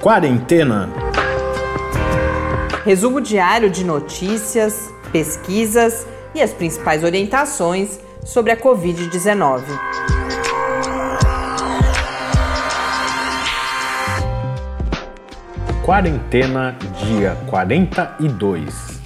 Quarentena. Resumo diário de notícias, pesquisas e as principais orientações sobre a Covid-19. Quarentena, dia 42.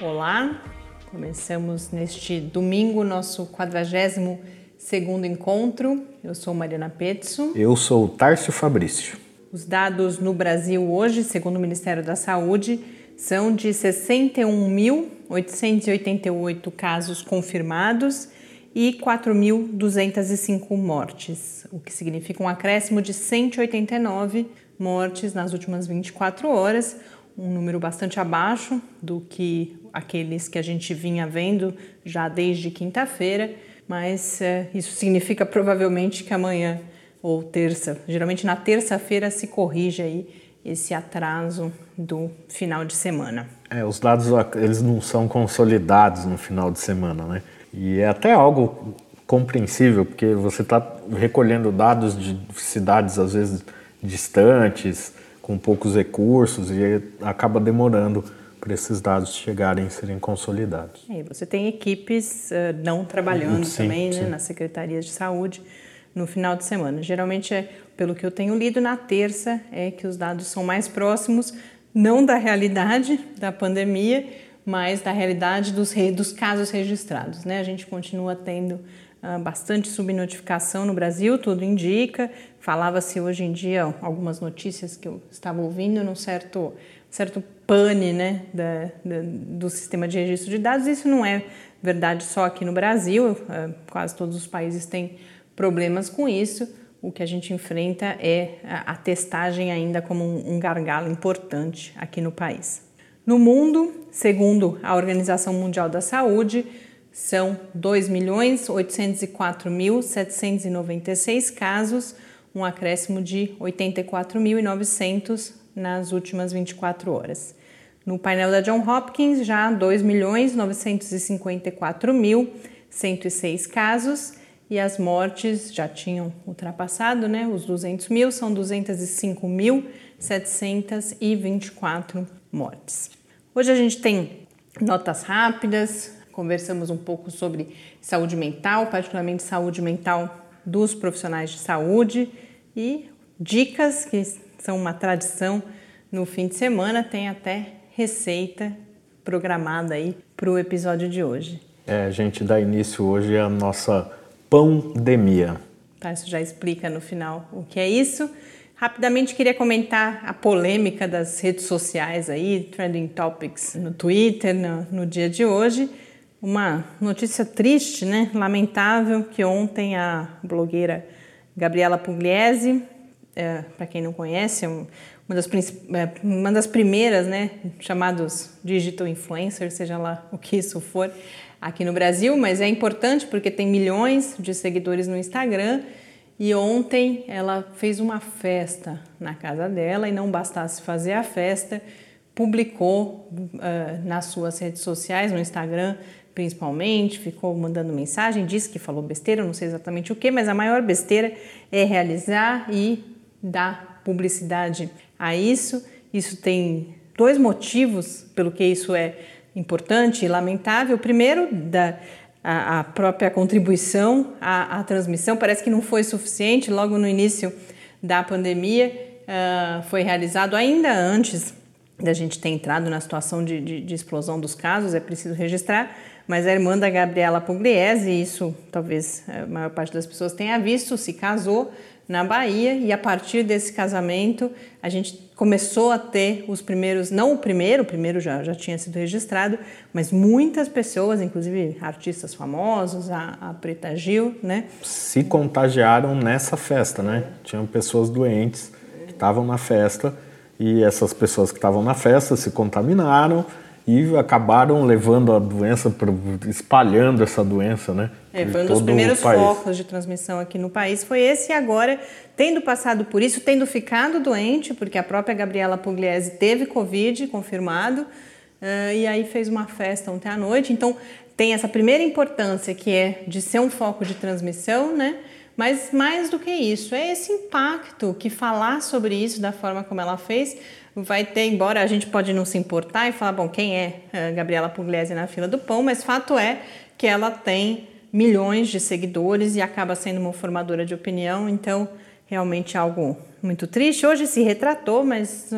Olá, começamos neste domingo nosso 42 segundo encontro. Eu sou Mariana Petzo. Eu sou o Tárcio Fabrício. Os dados no Brasil hoje, segundo o Ministério da Saúde, são de 61.888 casos confirmados e 4.205 mortes, o que significa um acréscimo de 189 mortes nas últimas 24 horas, um número bastante abaixo do que aqueles que a gente vinha vendo já desde quinta-feira, mas é, isso significa provavelmente que amanhã ou terça. Geralmente na terça-feira se corrige aí esse atraso do final de semana. É, os dados eles não são consolidados no final de semana, né? E é até algo compreensível, porque você está recolhendo dados de cidades às vezes distantes, com poucos recursos, e acaba demorando para esses dados chegarem e serem consolidados. E você tem equipes uh, não trabalhando sim, também sim. Né, nas secretarias de saúde no final de semana. Geralmente, é, pelo que eu tenho lido, na terça é que os dados são mais próximos, não da realidade da pandemia, mas da realidade dos, dos casos registrados. Né? A gente continua tendo uh, bastante subnotificação no Brasil, tudo indica. Falava-se hoje em dia, algumas notícias que eu estava ouvindo, num certo, certo pane né, da, da, do sistema de registro de dados. Isso não é verdade só aqui no Brasil, uh, quase todos os países têm problemas com isso. O que a gente enfrenta é a testagem ainda como um gargalo importante aqui no país. No mundo, segundo a Organização Mundial da Saúde, são 2.804.796 casos, um acréscimo de 84.900 nas últimas 24 horas. No painel da John Hopkins, já 2.954.106 casos e as mortes já tinham ultrapassado né, os 200 mil, são 205.724 mortes. Hoje a gente tem notas rápidas, conversamos um pouco sobre saúde mental, particularmente saúde mental dos profissionais de saúde e dicas que são uma tradição no fim de semana, tem até receita programada aí para o episódio de hoje. É, a gente dá início hoje à nossa pandemia. Tá, isso já explica no final o que é isso. Rapidamente queria comentar a polêmica das redes sociais aí, trending topics no Twitter no, no dia de hoje. Uma notícia triste, né? Lamentável que ontem a blogueira Gabriela Pugliese, é, para quem não conhece, é uma das, é, uma das primeiras, né, chamados digital influencers, seja lá o que isso for, aqui no Brasil, mas é importante porque tem milhões de seguidores no Instagram. E ontem ela fez uma festa na casa dela e não bastasse fazer a festa, publicou uh, nas suas redes sociais, no Instagram principalmente, ficou mandando mensagem, disse que falou besteira, não sei exatamente o que, mas a maior besteira é realizar e dar publicidade a isso. Isso tem dois motivos pelo que isso é importante e lamentável. Primeiro, da a, a própria contribuição à, à, transmissão parece que não foi suficiente. Logo no início da pandemia, uh, foi realizado ainda antes da gente ter entrado na situação de, de, de, explosão dos casos, é preciso registrar, mas a irmã da Gabriela Pugliese, isso talvez a maior parte das pessoas tenha visto, se casou na Bahia e a partir desse casamento a gente começou a ter os primeiros, não o primeiro, o primeiro já, já tinha sido registrado, mas muitas pessoas, inclusive artistas famosos, a, a Preta Gil, né? Se contagiaram nessa festa, né? Tinham pessoas doentes que estavam na festa e essas pessoas que estavam na festa se contaminaram e acabaram levando a doença, espalhando essa doença, né? É, foi um dos primeiros focos de transmissão aqui no país, foi esse e agora, tendo passado por isso, tendo ficado doente, porque a própria Gabriela Pugliese teve Covid confirmado, uh, e aí fez uma festa ontem à noite, então tem essa primeira importância que é de ser um foco de transmissão, né? Mas mais do que isso, é esse impacto que falar sobre isso da forma como ela fez vai ter, embora a gente pode não se importar e falar, bom, quem é a Gabriela Pugliese na fila do pão, mas fato é que ela tem milhões de seguidores e acaba sendo uma formadora de opinião, então realmente algo muito triste. Hoje se retratou, mas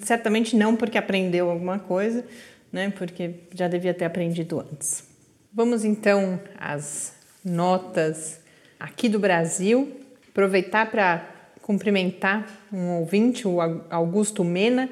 certamente não porque aprendeu alguma coisa, né? Porque já devia ter aprendido antes. Vamos então às notas aqui do Brasil. Aproveitar para cumprimentar um ouvinte, o Augusto Mena,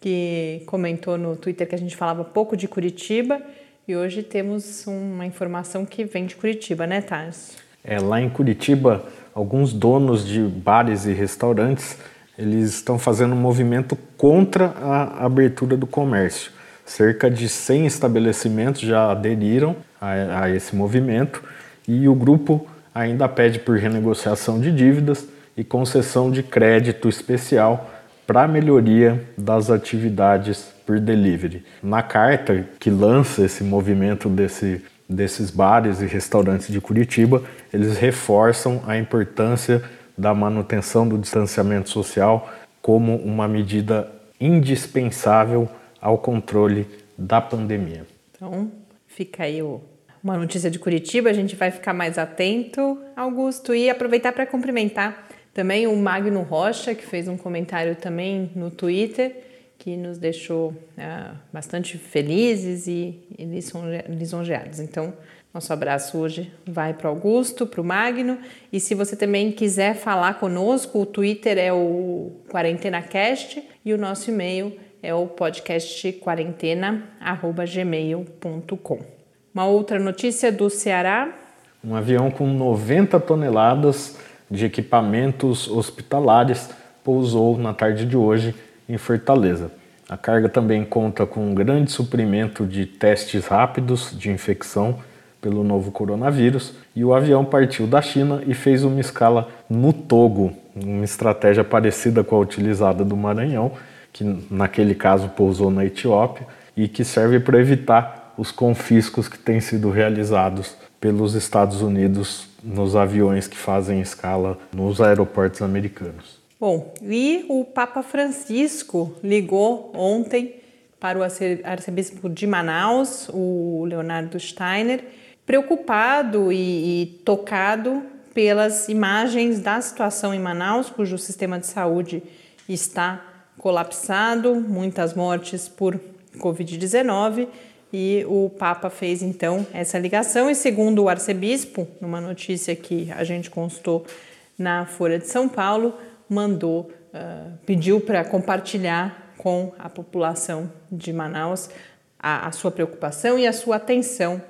que comentou no Twitter que a gente falava pouco de Curitiba e hoje temos uma informação que vem de Curitiba, né, Tarso? É, lá em Curitiba, alguns donos de bares e restaurantes eles estão fazendo um movimento contra a abertura do comércio. Cerca de 100 estabelecimentos já aderiram a, a esse movimento e o grupo ainda pede por renegociação de dívidas e concessão de crédito especial para melhoria das atividades por delivery. Na carta que lança esse movimento desse, desses bares e restaurantes de Curitiba, eles reforçam a importância da manutenção do distanciamento social como uma medida indispensável ao controle da pandemia. Então, fica aí uma notícia de Curitiba, a gente vai ficar mais atento, Augusto, e aproveitar para cumprimentar também o Magno Rocha, que fez um comentário também no Twitter, que nos deixou uh, bastante felizes e, e lisonjeados. Então, nosso abraço hoje vai para o Augusto, para o Magno. E se você também quiser falar conosco, o Twitter é o QuarentenaCast e o nosso e-mail é o podcastquarentena.gmail.com. Uma outra notícia do Ceará. Um avião com 90 toneladas de equipamentos hospitalares pousou na tarde de hoje em Fortaleza. A carga também conta com um grande suprimento de testes rápidos de infecção pelo novo coronavírus e o avião partiu da China e fez uma escala no Togo, uma estratégia parecida com a utilizada do Maranhão, que naquele caso pousou na Etiópia e que serve para evitar os confiscos que têm sido realizados pelos Estados Unidos nos aviões que fazem escala nos aeroportos americanos. Bom, e o Papa Francisco ligou ontem para o arcebispo de Manaus, o Leonardo Steiner, preocupado e, e tocado pelas imagens da situação em Manaus, cujo sistema de saúde está colapsado, muitas mortes por Covid-19 e o Papa fez então essa ligação. E segundo o arcebispo, numa notícia que a gente constou na Folha de São Paulo, mandou, uh, pediu para compartilhar com a população de Manaus a, a, sua preocupação e a sua atenção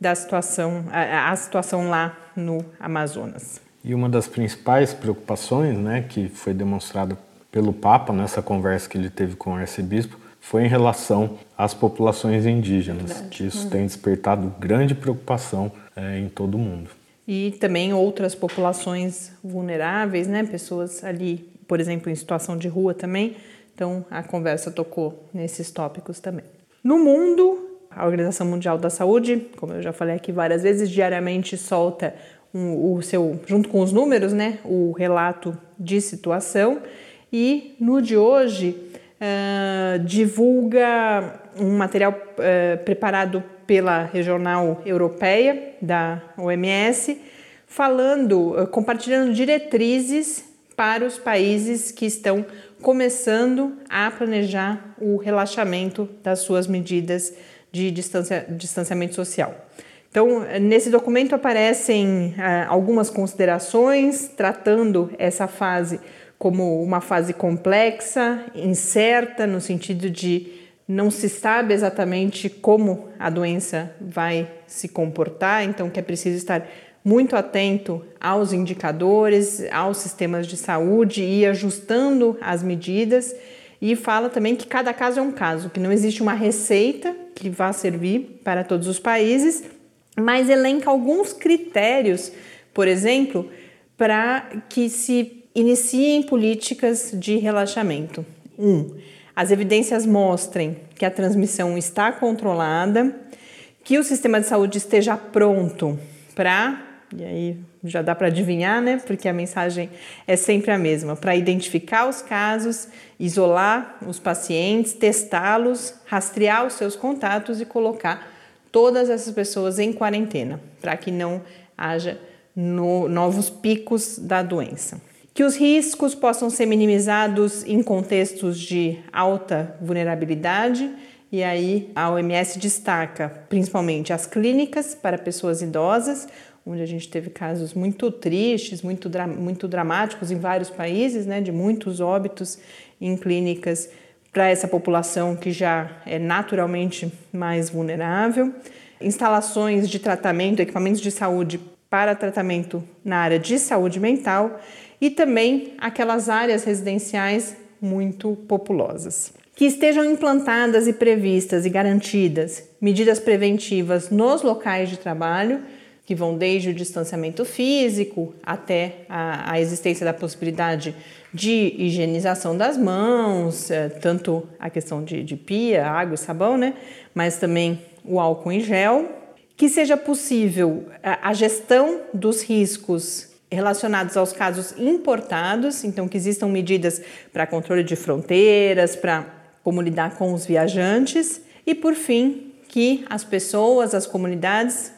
da situação, a, a situação lá no Amazonas. E uma das principais preocupações, né, que foi demonstrada pelo Papa nessa conversa que ele teve com o arcebispo, foi em relação às populações indígenas, Verdade. que isso uhum. tem despertado grande preocupação é, em todo o mundo e também outras populações vulneráveis, né? Pessoas ali, por exemplo, em situação de rua também. Então a conversa tocou nesses tópicos também. No mundo, a Organização Mundial da Saúde, como eu já falei aqui várias vezes, diariamente solta um, o seu, junto com os números, né, o relato de situação. E no de hoje uh, divulga um material uh, preparado pela regional europeia da OMS, falando, eh, compartilhando diretrizes para os países que estão começando a planejar o relaxamento das suas medidas de distancia, distanciamento social. Então, nesse documento aparecem ah, algumas considerações tratando essa fase como uma fase complexa, incerta, no sentido de não se sabe exatamente como a doença vai se comportar, então que é preciso estar muito atento aos indicadores, aos sistemas de saúde e ajustando as medidas. E fala também que cada caso é um caso, que não existe uma receita que vá servir para todos os países, mas elenca alguns critérios, por exemplo, para que se iniciem políticas de relaxamento. Um, as evidências mostrem que a transmissão está controlada, que o sistema de saúde esteja pronto para e aí já dá para adivinhar, né? Porque a mensagem é sempre a mesma: para identificar os casos, isolar os pacientes, testá-los, rastrear os seus contatos e colocar todas essas pessoas em quarentena, para que não haja no, novos picos da doença. Que os riscos possam ser minimizados em contextos de alta vulnerabilidade e aí a OMS destaca principalmente as clínicas para pessoas idosas, onde a gente teve casos muito tristes, muito, muito dramáticos em vários países, né, de muitos óbitos em clínicas para essa população que já é naturalmente mais vulnerável. Instalações de tratamento, equipamentos de saúde para tratamento na área de saúde mental e também aquelas áreas residenciais muito populosas que estejam implantadas e previstas e garantidas medidas preventivas nos locais de trabalho, que vão desde o distanciamento físico até a, a existência da possibilidade de higienização das mãos, é, tanto a questão de, de pia, água e sabão, né? mas também o álcool em gel, que seja possível a, a gestão dos riscos relacionados aos casos importados, então que existam medidas para controle de fronteiras, para como lidar com os viajantes e, por fim, que as pessoas, as comunidades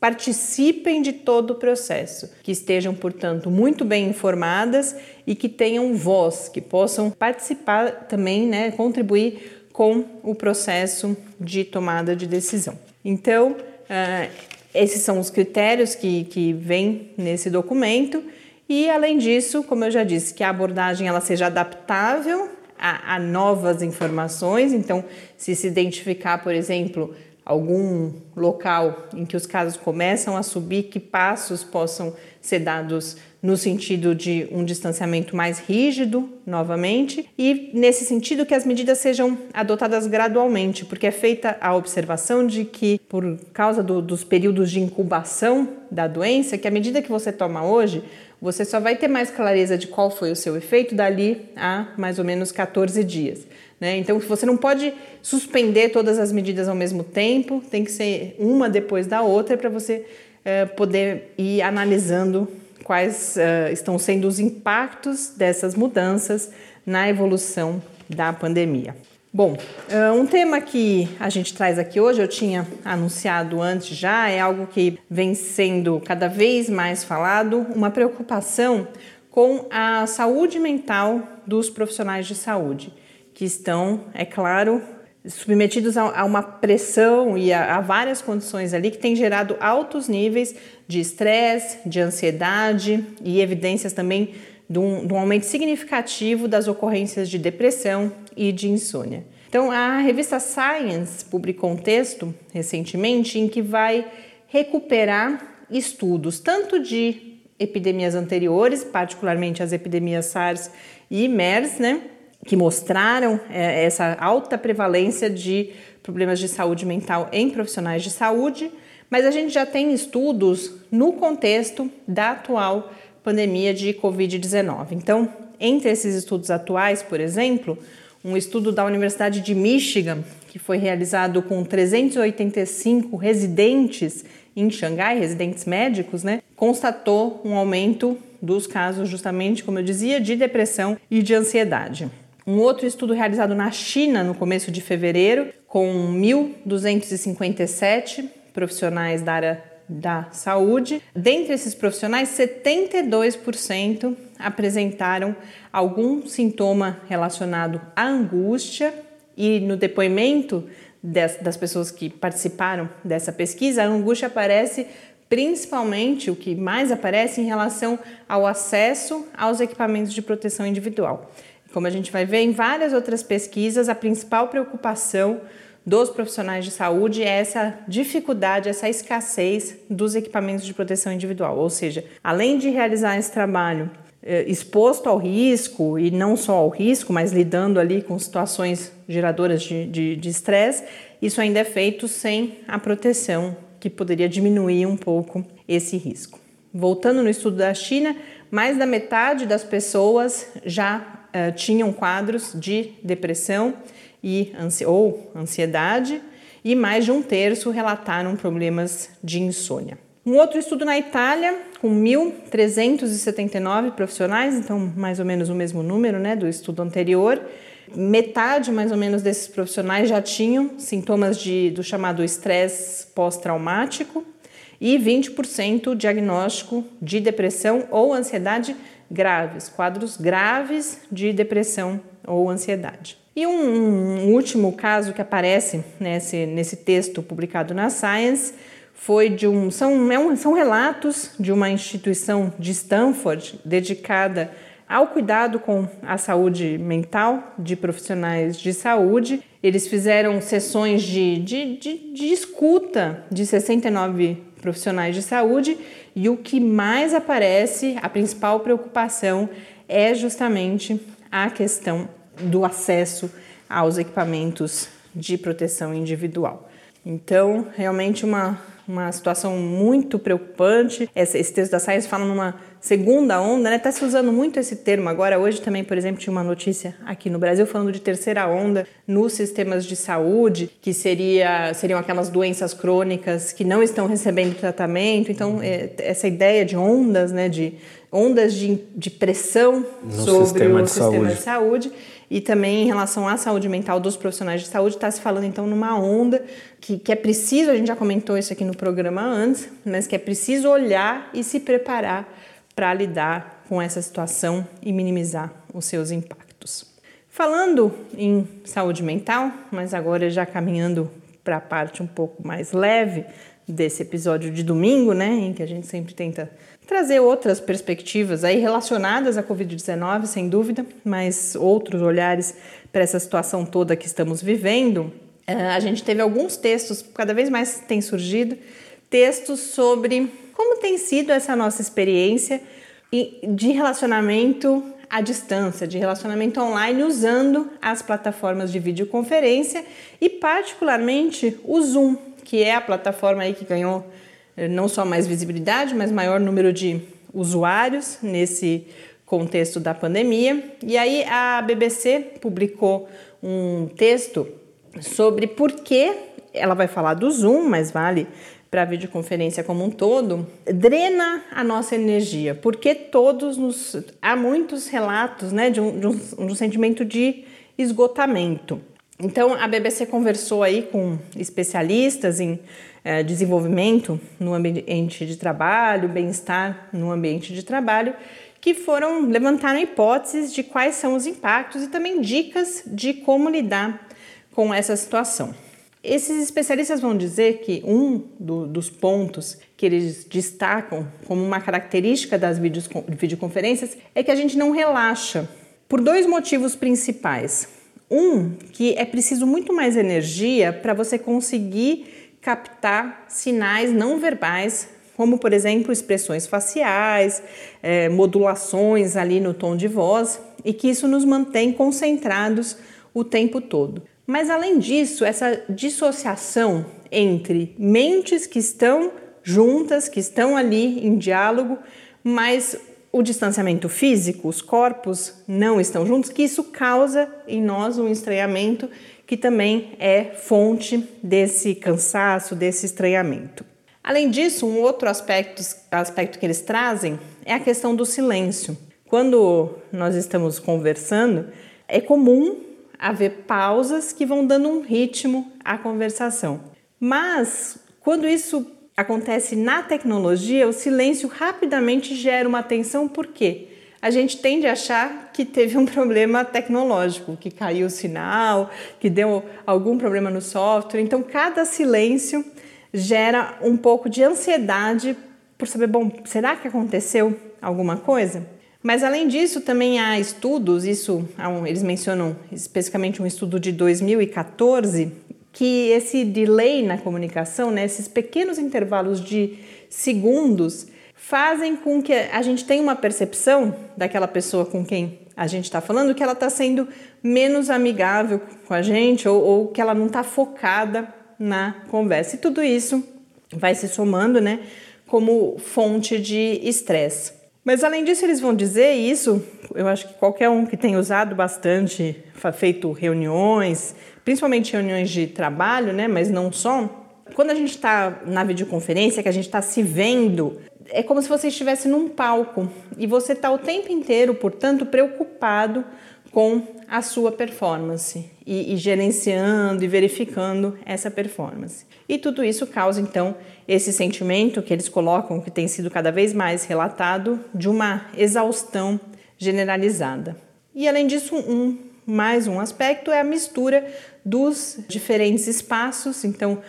participem de todo o processo, que estejam, portanto, muito bem informadas e que tenham voz, que possam participar também, né, contribuir com o processo de tomada de decisão. Então, uh, esses são os critérios que, que vêm nesse documento e, além disso, como eu já disse, que a abordagem ela seja adaptável a, a novas informações. Então, se se identificar, por exemplo, algum local em que os casos começam a subir, que passos possam ser dados no sentido de um distanciamento mais rígido, novamente, e nesse sentido que as medidas sejam adotadas gradualmente, porque é feita a observação de que, por causa do, dos períodos de incubação da doença, que a medida que você toma hoje você só vai ter mais clareza de qual foi o seu efeito dali a mais ou menos 14 dias. Né? Então, você não pode suspender todas as medidas ao mesmo tempo, tem que ser uma depois da outra para você uh, poder ir analisando quais uh, estão sendo os impactos dessas mudanças na evolução da pandemia. Bom, eh, um tema que a gente traz aqui hoje, eu tinha anunciado antes já, é algo que vem sendo cada vez mais falado, uma preocupação com a saúde mental dos profissionais de saúde, que estão, é claro, submetidos a, uma pressão e a, a várias condições ali que tem gerado altos níveis de estresse, de ansiedade e evidências também de um, de um aumento significativo das ocorrências de depressão e de insônia. Então, a revista Science publicou um texto recentemente em que vai recuperar estudos tanto de epidemias anteriores, particularmente as epidemias SARS e MERS, né, que mostraram é, essa alta prevalência de problemas de saúde mental em profissionais de saúde, mas a gente já tem estudos no contexto da atual pandemia de Covid-19. Então, entre esses estudos atuais, por exemplo, um estudo da Universidade de Michigan, que foi realizado com 385 residentes em Xangai, residentes médicos, né, constatou um aumento dos casos, justamente como eu dizia, de depressão e de ansiedade. Um outro estudo realizado na China no começo de fevereiro, com 1.257 profissionais da área da saúde. Dentre esses profissionais, 72% apresentaram algum sintoma relacionado à angústia e no depoimento das, pessoas que participaram dessa pesquisa, a angústia aparece principalmente o que mais aparece em relação ao acesso aos equipamentos de proteção individual. Como a gente vai ver em várias outras pesquisas, a principal preocupação dos profissionais de saúde é essa dificuldade, essa escassez dos equipamentos de proteção individual. Ou seja, além de realizar esse trabalho eh, exposto ao risco e não só ao risco, mas lidando ali com situações geradoras de estresse, isso ainda é feito sem a proteção que poderia diminuir um pouco esse risco. Voltando no estudo da China, mais da metade das pessoas já uh, tinham quadros de depressão e ansi ou ansiedade, e mais de um terço relataram problemas de insônia. Um outro estudo na Itália, com 1.379 profissionais, então mais ou menos o mesmo número né, do estudo anterior. Metade, mais ou menos, desses profissionais já tinham sintomas de, do chamado estresse pós-traumático e 20% diagnóstico de depressão ou ansiedade graves, quadros graves de depressão ou ansiedade. E um, um último caso que aparece nesse, nesse texto publicado na Science foi de um são, é um, são relatos de uma instituição de Stanford dedicada ao cuidado com a saúde mental de profissionais de saúde. Eles fizeram sessões de, de, de, de escuta de 69 profissionais de saúde e o que mais aparece, a principal preocupação é justamente a questão do acesso aos equipamentos de proteção individual. Então, realmente uma uma situação muito preocupante. Esse, esse texto da Science fala numa segunda onda, né? Está se usando muito esse termo agora. Hoje também, por exemplo, tinha uma notícia aqui no Brasil falando de terceira onda nos sistemas de saúde, que seria, seriam aquelas doenças crônicas que não estão recebendo tratamento. Então, é, essa ideia de ondas, né? De ondas de, de pressão no sobre sistema o de sistema saúde. de saúde e também em relação à saúde mental dos profissionais de saúde, está se falando então numa onda que, que é preciso, a gente já comentou isso aqui no programa antes, mas que é preciso olhar e se preparar para lidar com essa situação e minimizar os seus impactos. Falando em saúde mental, mas agora já caminhando para a parte um pouco mais leve desse episódio de domingo, né, em que a gente sempre tenta trazer outras perspectivas aí relacionadas à Covid-19, sem dúvida, mas outros olhares para essa situação toda que estamos vivendo. Eh, a gente teve alguns textos, cada vez mais tem surgido, textos sobre como tem sido essa nossa experiência de relacionamento à distância, de relacionamento online usando as plataformas de videoconferência e particularmente o Zoom, que é a plataforma aí que ganhou eh, não só mais visibilidade, mas maior número de usuários nesse contexto da pandemia. E aí a BBC publicou um texto sobre por que ela vai falar do Zoom, mas vale para a videoconferência como um todo, drena a nossa energia, porque todos nos há muitos relatos, né, de um, de um, de um sentimento de esgotamento. Então a BBC conversou aí com especialistas em é, desenvolvimento no ambiente de trabalho, bem-estar no ambiente de trabalho, que foram levantaram hipóteses de quais são os impactos e também dicas de como lidar com essa situação. Esses especialistas vão dizer que um do, dos pontos que eles destacam como uma característica das videoconferências é que a gente não relaxa, por dois motivos principais. Um, que é preciso muito mais energia para você conseguir captar sinais não verbais, como por exemplo expressões faciais, é, modulações ali no tom de voz, e que isso nos mantém concentrados o tempo todo. Mas além disso, essa dissociação entre mentes que estão juntas, que estão ali em diálogo, mas o distanciamento físico, os corpos não estão juntos, que isso causa em nós um estranhamento que também é fonte desse cansaço, desse estranhamento. Além disso, um outro aspecto, aspecto que eles trazem é a questão do silêncio. Quando nós estamos conversando, é comum haver pausas que vão dando um ritmo à conversação. Mas quando isso acontece na tecnologia, o silêncio rapidamente gera uma tensão, por quê? a gente tende a achar que teve um problema tecnológico, que caiu o sinal, que deu algum problema no software. Então, cada silêncio gera um pouco de ansiedade por saber, bom, será que aconteceu alguma coisa? Mas além disso, também há estudos, isso eles mencionam especificamente um estudo de 2014, que esse delay na comunicação, né, esses pequenos intervalos de segundos, fazem com que a gente tenha uma percepção daquela pessoa com quem a gente está falando que ela está sendo menos amigável com a gente ou, ou que ela não está focada na conversa. E tudo isso vai se somando, né, como fonte de estresse. Mas além disso, eles vão dizer isso, eu acho que qualquer um que tenha usado bastante, feito reuniões, principalmente reuniões de trabalho, né, mas não só, Quando a gente está na videoconferência, que a gente está se vendo, é como se você estivesse num palco e você está o tempo inteiro, portanto, preocupado com a sua performance e, e, gerenciando e verificando essa performance. E tudo isso causa então esse sentimento que eles colocam, que tem sido cada vez mais relatado, de uma exaustão generalizada. E além disso, um mais um aspecto é a mistura dos diferentes espaços. Então,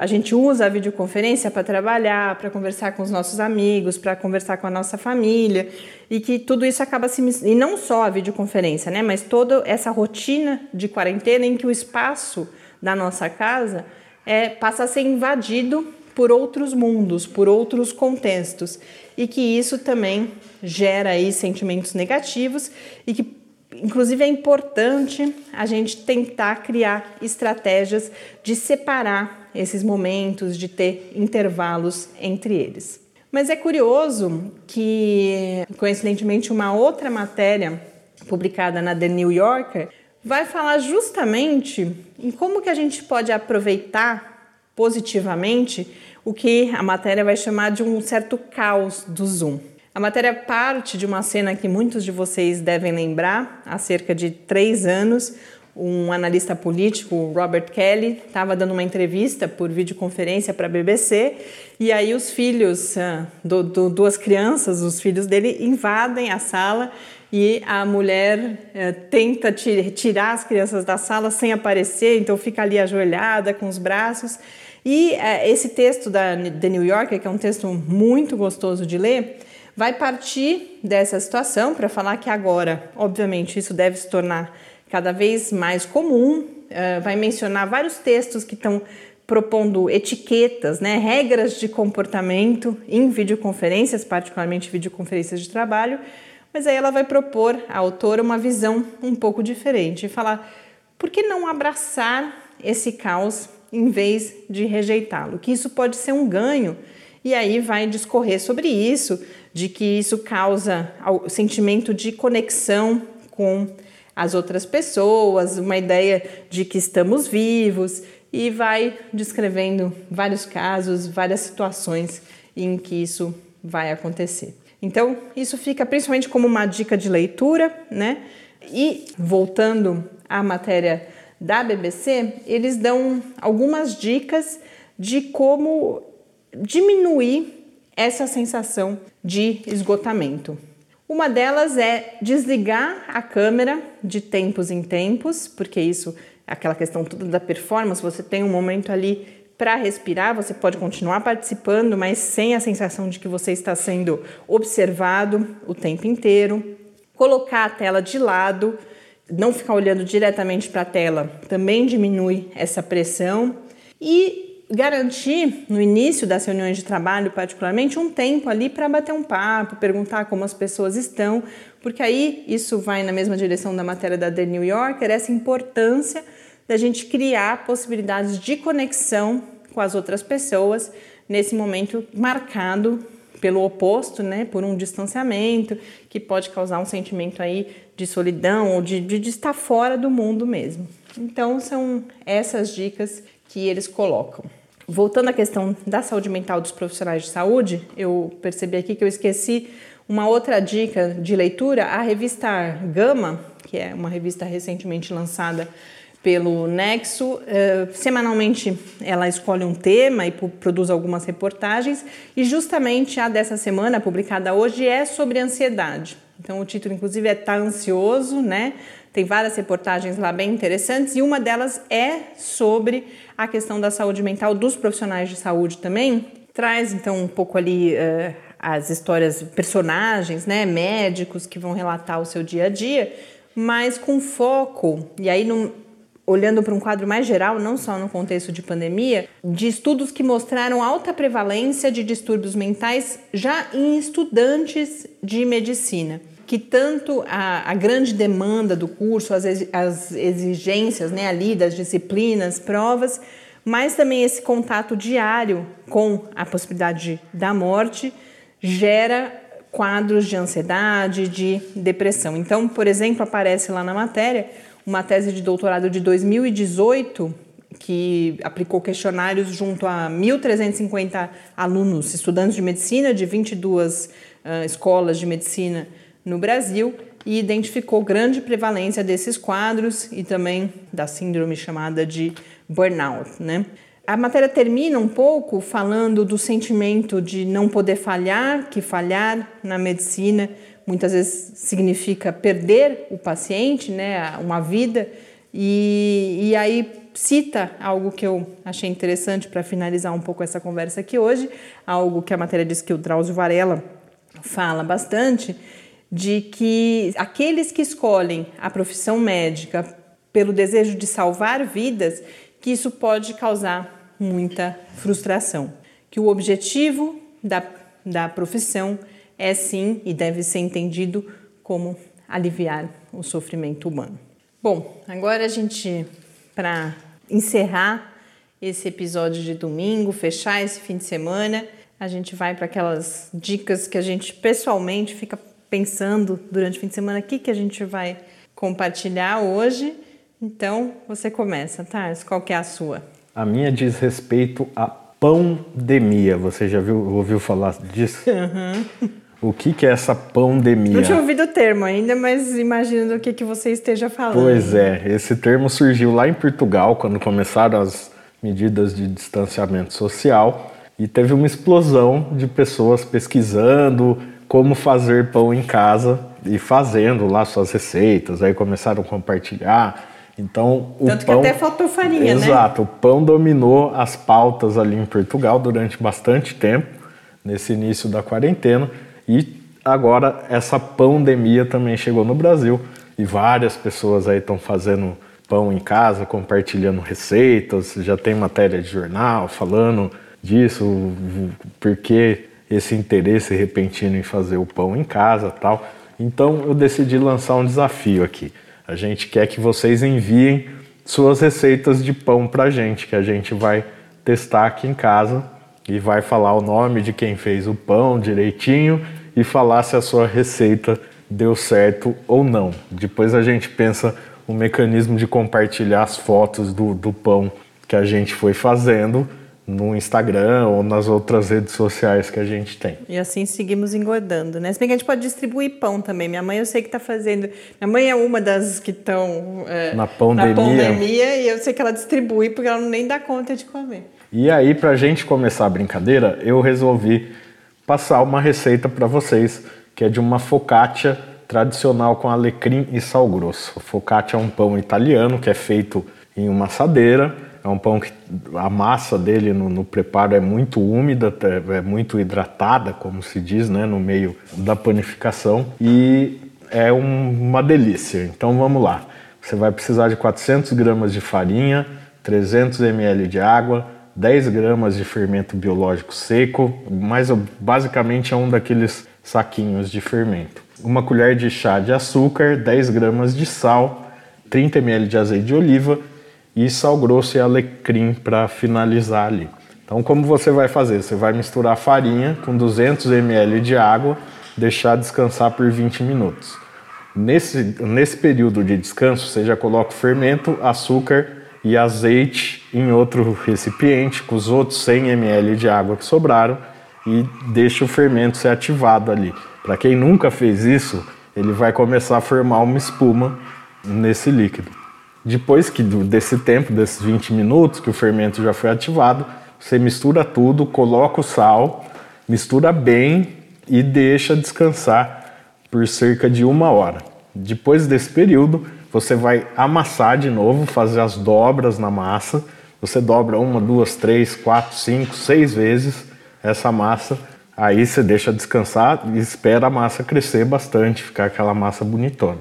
a gente usa a videoconferência para trabalhar, para conversar com os nossos amigos, para conversar com a nossa família, e que tudo isso acaba se e não só a videoconferência, né, mas toda essa rotina de quarentena em que o espaço da nossa casa é, passa a ser invadido por outros mundos, por outros contextos, e que isso também gera aí sentimentos negativos e que Inclusive, é importante a gente tentar criar estratégias de separar esses momentos, de ter intervalos entre eles. Mas é curioso que, coincidentemente, uma outra matéria publicada na The New Yorker vai falar justamente em como que a gente pode aproveitar positivamente o que a matéria vai chamar de um certo caos do Zoom. A matéria parte de uma cena que muitos de vocês devem lembrar. Há cerca de três anos, um analista político, Robert Kelly, estava dando uma entrevista por videoconferência para a BBC e aí os filhos, ah, do, do, duas crianças, os filhos dele, invadem a sala e a mulher eh, tenta tirar as crianças da sala sem aparecer, então fica ali ajoelhada com os braços. E eh, esse texto da The New Yorker, que é um texto muito gostoso de ler, vai partir dessa situação para falar que agora, obviamente, isso deve se tornar cada vez mais comum, uh, vai mencionar vários textos que estão propondo etiquetas, né, regras de comportamento em videoconferências, particularmente videoconferências de trabalho, mas aí ela vai propor, a autora, uma visão um pouco diferente e falar por que não abraçar esse caos em vez de rejeitá-lo? Que isso pode ser um ganho. E aí vai discorrer sobre isso, de que isso causa o sentimento de conexão com as outras pessoas, uma ideia de que estamos vivos e vai descrevendo vários casos, várias situações em que isso vai acontecer. Então, isso fica principalmente como uma dica de leitura, né? E voltando à matéria da BBC, eles dão algumas dicas de como diminuir essa sensação de esgotamento. Uma delas é desligar a câmera de tempos em tempos, porque isso aquela questão toda da performance, você tem um momento ali para respirar, você pode continuar participando, mas sem a sensação de que você está sendo observado o tempo inteiro. Colocar a tela de lado, não ficar olhando diretamente para a tela, também diminui essa pressão. E garantir no início das reuniões de trabalho, particularmente, um tempo ali para bater um papo, perguntar como as pessoas estão, porque aí isso vai na mesma direção da matéria da The New Yorker, essa importância da gente criar possibilidades de conexão com as outras pessoas nesse momento marcado pelo oposto, né, por um distanciamento que pode causar um sentimento aí de solidão ou de, de, de estar fora do mundo mesmo. Então são essas dicas que eles colocam. Voltando à questão da saúde mental dos profissionais de saúde, eu percebi aqui que eu esqueci uma outra dica de leitura, a revista Gama, que é uma revista recentemente lançada pelo Nexo. Uh, semanalmente ela escolhe um tema e produz algumas reportagens, e justamente a dessa semana, publicada hoje, é sobre ansiedade. Então o título, inclusive, é Tá Ansioso, né? Tem várias reportagens lá bem interessantes e uma delas é sobre a questão da saúde mental dos profissionais de saúde também. Traz então um pouco ali uh, as histórias, personagens, né, médicos que vão relatar o seu dia a dia, mas com foco, e aí olhando para um quadro mais geral, não só no contexto de pandemia, de estudos que mostraram alta prevalência de distúrbios mentais já em estudantes de medicina que tanto a, a grande demanda do curso, as, as exigências né, ali das disciplinas, provas, mas também esse contato diário com a possibilidade da morte gera quadros de ansiedade, de depressão. Então, por exemplo, aparece lá na matéria uma tese de doutorado de 2018 que aplicou questionários junto a 1.350 alunos, estudantes de medicina de 22 uh, escolas de medicina no Brasil e identificou grande prevalência desses quadros e também da síndrome chamada de burnout. Né? A matéria termina um pouco falando do sentimento de não poder falhar, que falhar na medicina muitas vezes significa perder o paciente, né, uma vida, e, e aí cita algo que eu achei interessante para finalizar um pouco essa conversa aqui hoje, algo que a matéria diz que o Drauzio Varela fala bastante, de que aqueles que escolhem a profissão médica pelo desejo de salvar vidas, que isso pode causar muita frustração. Que o objetivo da, da profissão é sim e deve ser entendido como aliviar o sofrimento humano. Bom, agora a gente, para encerrar esse episódio de domingo, fechar esse fim de semana, a gente vai para aquelas dicas que a gente pessoalmente fica pensando durante o fim de semana, o que, que a gente vai compartilhar hoje. Então, você começa, Tars, qual que é a sua? A minha diz respeito à pandemia. Você já viu, ouviu falar disso? Uhum. O que, que é essa pandemia? Não tinha ouvido o termo ainda, mas imagino do que, que você esteja falando. Pois é, esse termo surgiu lá em Portugal, quando começaram as medidas de distanciamento social, e teve uma explosão de pessoas pesquisando, como fazer pão em casa e fazendo lá suas receitas. Aí começaram a compartilhar. Então, o Tanto pão... que até faltou farinha, Exato, né? Exato. O pão dominou as pautas ali em Portugal durante bastante tempo, nesse início da quarentena. E agora essa pandemia também chegou no Brasil. E várias pessoas aí estão fazendo pão em casa, compartilhando receitas. Já tem matéria de jornal falando disso, porque esse interesse repentino em fazer o pão em casa tal. Então eu decidi lançar um desafio aqui. A gente quer que vocês enviem suas receitas de pão para gente, que a gente vai testar aqui em casa e vai falar o nome de quem fez o pão direitinho e falar se a sua receita deu certo ou não. Depois a gente pensa o mecanismo de compartilhar as fotos do, do pão que a gente foi fazendo no Instagram ou nas outras redes sociais que a gente tem. E assim seguimos engordando, né? Se bem que a gente pode distribuir pão também. Minha mãe eu sei que está fazendo. Minha mãe é uma das que estão é, na, pandemia. na pandemia e eu sei que ela distribui porque ela nem dá conta de comer. E aí, para a gente começar a brincadeira, eu resolvi passar uma receita para vocês que é de uma focaccia tradicional com alecrim e sal grosso. Focaccia é um pão italiano que é feito em uma assadeira é um pão que a massa dele no, no, preparo é muito úmida, é muito hidratada, como se diz, né, no meio da panificação e é um, uma delícia. Então vamos lá. Você vai precisar de 400 gramas de farinha, 300 ml de água, 10 gramas de fermento biológico seco, mas basicamente é um daqueles saquinhos de fermento. Uma colher de chá de açúcar, 10 gramas de sal, 30 ml de azeite de oliva e sal grosso e alecrim para finalizar ali. Então, como você vai fazer? Você vai misturar farinha com 200 ml de água, deixar descansar por 20 minutos. Nesse, nesse período de descanso, você já coloca o fermento, açúcar e azeite em outro recipiente com os outros 100 ml de água que sobraram e deixa o fermento ser ativado ali. Para quem nunca fez isso, ele vai começar a formar uma espuma nesse líquido. Depois que desse tempo, desses 20 minutos que o fermento já foi ativado, você mistura tudo, coloca o sal, mistura bem e deixa descansar por cerca de uma hora. Depois desse período, você vai amassar de novo, fazer as dobras na massa. Você dobra uma, duas, três, quatro, cinco, seis vezes essa massa. Aí você deixa descansar e espera a massa crescer bastante, ficar aquela massa bonitona.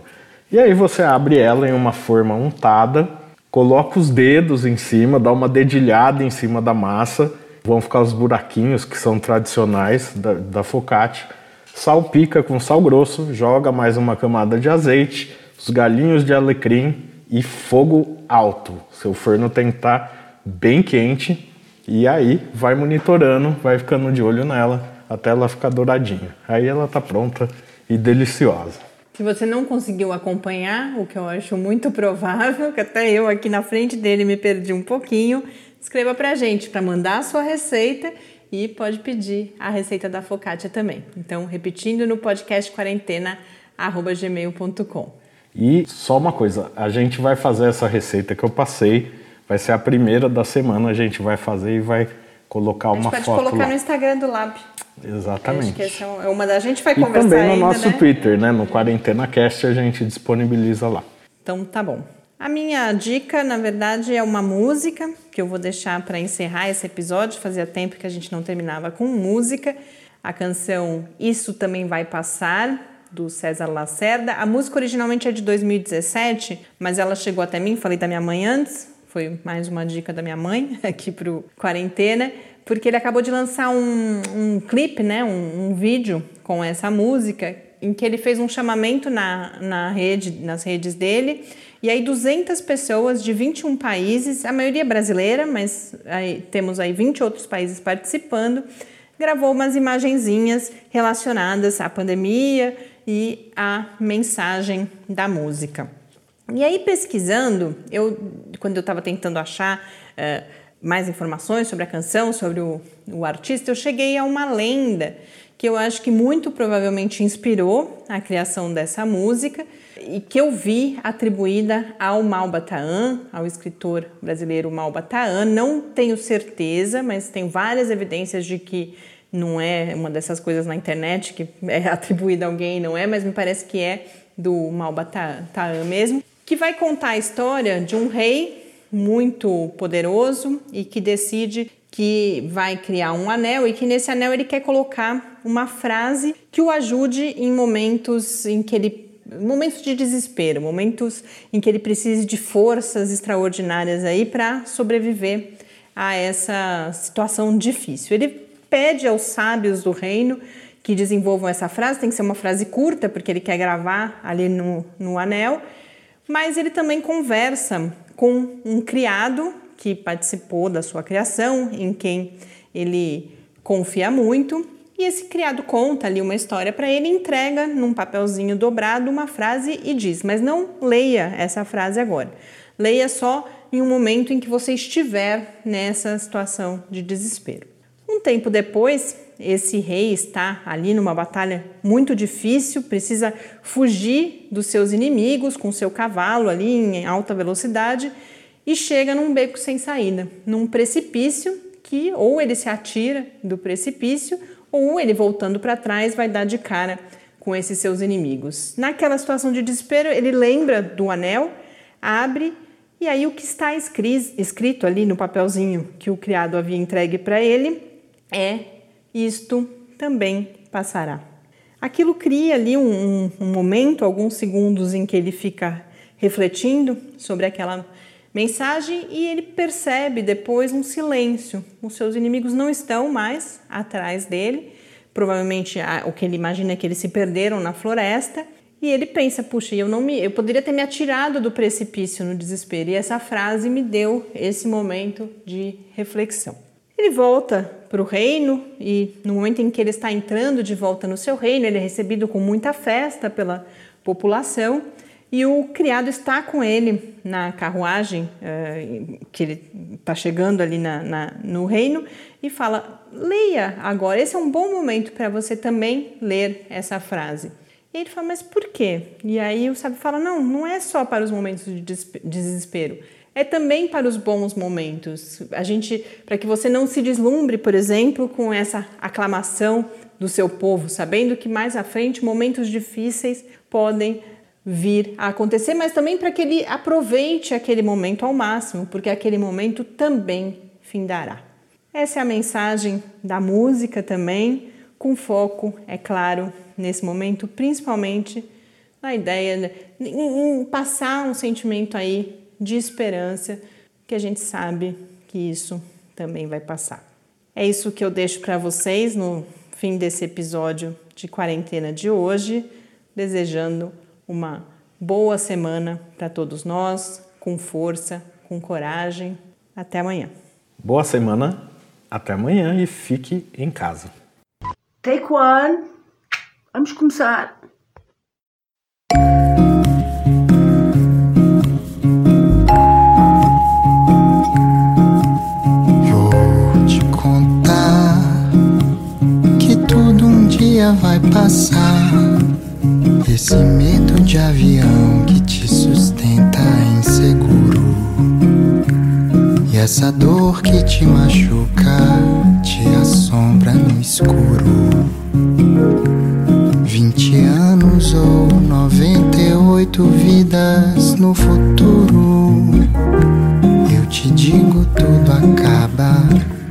E aí você abre ela em uma forma untada, coloca os dedos em cima, dá uma dedilhada em cima da massa, vão ficar os buraquinhos que são tradicionais da, da focaccia. Salpica com sal grosso, joga mais uma camada de azeite, os galinhos de alecrim e fogo alto. Seu forno tem que estar tá bem quente e aí vai monitorando, vai ficando de olho nela até ela ficar douradinha. Aí ela está pronta e deliciosa. Se você não conseguiu acompanhar, o que eu acho muito provável, que até eu aqui na frente dele me perdi um pouquinho, escreva pra gente para mandar a sua receita e pode pedir a receita da focaccia também. Então, repetindo no podcast quarentena gmail.com. E só uma coisa, a gente vai fazer essa receita que eu passei, vai ser a primeira da semana, a gente vai fazer e vai colocar uma foto. A gente pode colocar lá. no Instagram do Lab. Exatamente. Acho que essa é uma da a gente vai e conversar também no ainda, nosso né? Twitter, né? No Quarentena Cast a gente disponibiliza lá. Então tá bom. A minha dica, na verdade, é uma música que eu vou deixar para encerrar esse episódio. Fazia tempo que a gente não terminava com música. A canção Isso Também Vai Passar, do César Lacerda. A música originalmente é de 2017, mas ela chegou até mim, falei da minha mãe antes, foi mais uma dica da minha mãe aqui pro Quarentena, porque ele acabou de lançar um, um clipe, né, um, um vídeo com essa música, em que ele fez um chamamento na, na rede, nas redes dele, e aí 200 pessoas de 21 países, a maioria brasileira, mas aí temos aí 20 outros países participando, gravou umas imagenzinhas relacionadas à pandemia e à mensagem da música. E aí pesquisando, eu quando eu estava tentando achar uh, mais informações sobre a canção, sobre o, o artista, eu cheguei a uma lenda que eu acho que muito provavelmente inspirou a criação dessa música e que eu vi atribuída ao Malbataan, ao escritor brasileiro Malbataan. Não tenho certeza, mas tenho várias evidências de que não é uma dessas coisas na internet que é atribuída a alguém, não é, mas me parece que é do Malbataan mesmo, que vai contar a história de um rei muito poderoso e que decide que vai criar um anel e que nesse anel ele quer colocar uma frase que o ajude em momentos em que ele momentos de desespero, momentos em que ele precise de forças extraordinárias aí para sobreviver a essa situação difícil. Ele pede aos sábios do reino que desenvolvam essa frase, tem que ser uma frase curta, porque ele quer gravar ali no, no anel, mas ele também conversa com um criado que participou da sua criação, em quem ele confia muito, e esse criado conta ali uma história para ele, entrega num papelzinho dobrado uma frase e diz: Mas não leia essa frase agora. Leia só em um momento em que você estiver nessa situação de desespero. Um tempo depois, esse rei está ali numa batalha muito difícil, precisa fugir dos seus inimigos com seu cavalo ali em alta velocidade e chega num beco sem saída, num precipício que ou ele se atira do precipício ou ele voltando para trás vai dar de cara com esses seus inimigos. Naquela situação de desespero, ele lembra do anel, abre e aí o que está escrito ali no papelzinho que o criado havia entregue para ele é isto também passará. Aquilo cria ali um, um, momento, alguns segundos em que ele fica refletindo sobre aquela mensagem e ele percebe depois um silêncio. Os seus inimigos não estão mais atrás dele. Provavelmente o que ele imagina é que eles se perderam na floresta. E ele pensa, puxa, eu não me, eu poderia ter me atirado do precipício no desespero. E essa frase me deu esse momento de reflexão. Ele volta para o reino e no momento em que ele está entrando de volta no seu reino, ele é recebido com muita festa pela população e o criado está com ele na carruagem uh, que ele está chegando ali na, na, no reino e fala: leia agora. Esse é um bom momento para você também ler essa frase. E ele fala: mas por quê? E aí o sábio fala: não, não é só para os momentos de desespero. É também para os bons momentos. A gente, para que você não se deslumbre, por exemplo, com essa aclamação do seu povo, sabendo que mais à frente momentos difíceis podem vir a acontecer, mas também para que ele aproveite aquele momento ao máximo, porque aquele momento também findará. Essa é a mensagem da música também, com foco, é claro, nesse momento, principalmente na ideia de passar um sentimento aí de esperança, que a gente sabe que isso também vai passar. É isso que eu deixo para vocês no fim desse episódio de quarentena de hoje, desejando uma boa semana para todos nós, com força, com coragem. Até amanhã. Boa semana, até amanhã e fique em casa. Take one. Vamos começar. Esse medo de avião que te sustenta inseguro. E essa dor que te machuca, te assombra no escuro. Vinte anos ou noventa e oito vidas no futuro. Eu te digo, tudo acaba,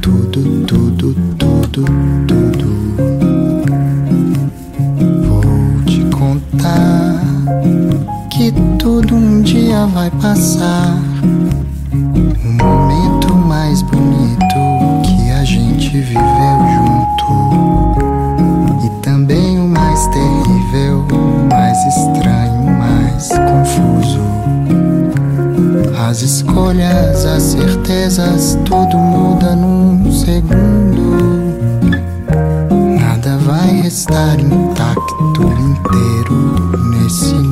tudo, tudo, tudo, tudo. Dia vai passar. O momento mais bonito que a gente viveu junto. E também o mais terrível, mais estranho, mais confuso. As escolhas, as certezas, tudo muda num segundo. Nada vai restar intacto inteiro nesse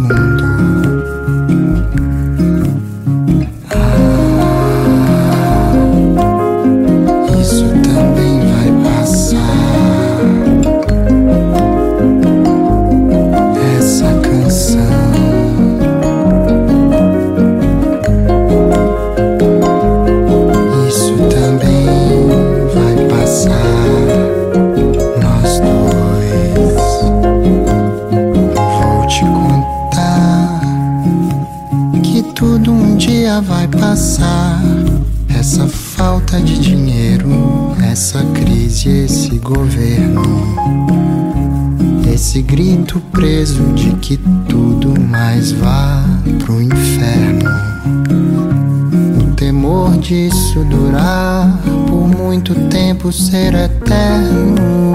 falta de dinheiro, essa crise, esse governo. Esse grito preso de que tudo mais vá pro inferno. O temor disso durar por muito tempo ser eterno.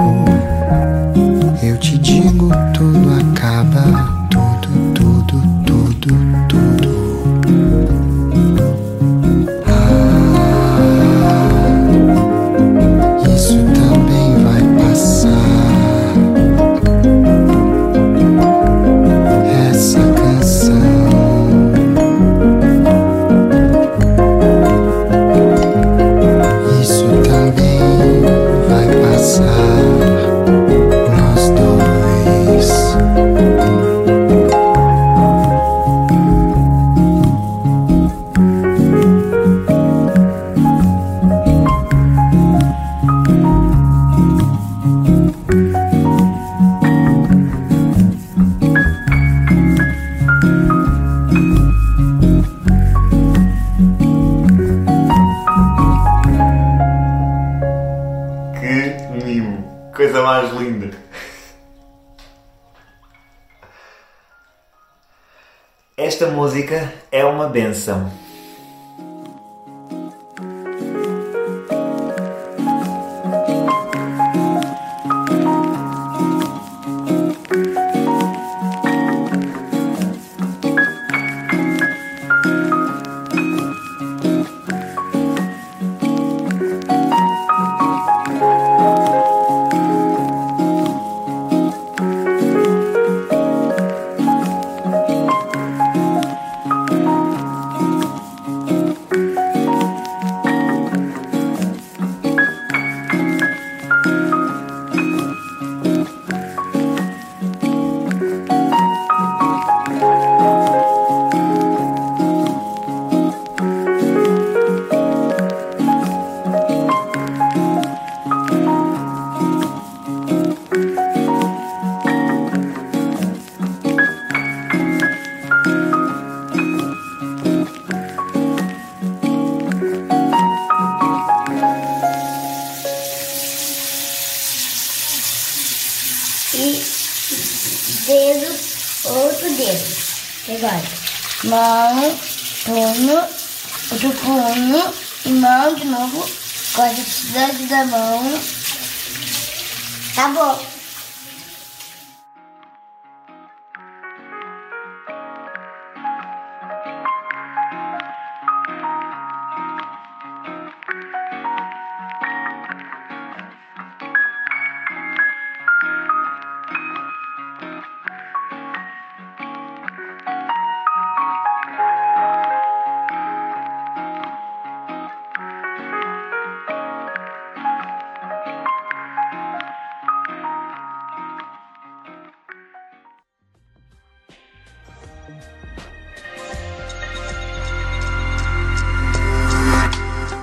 É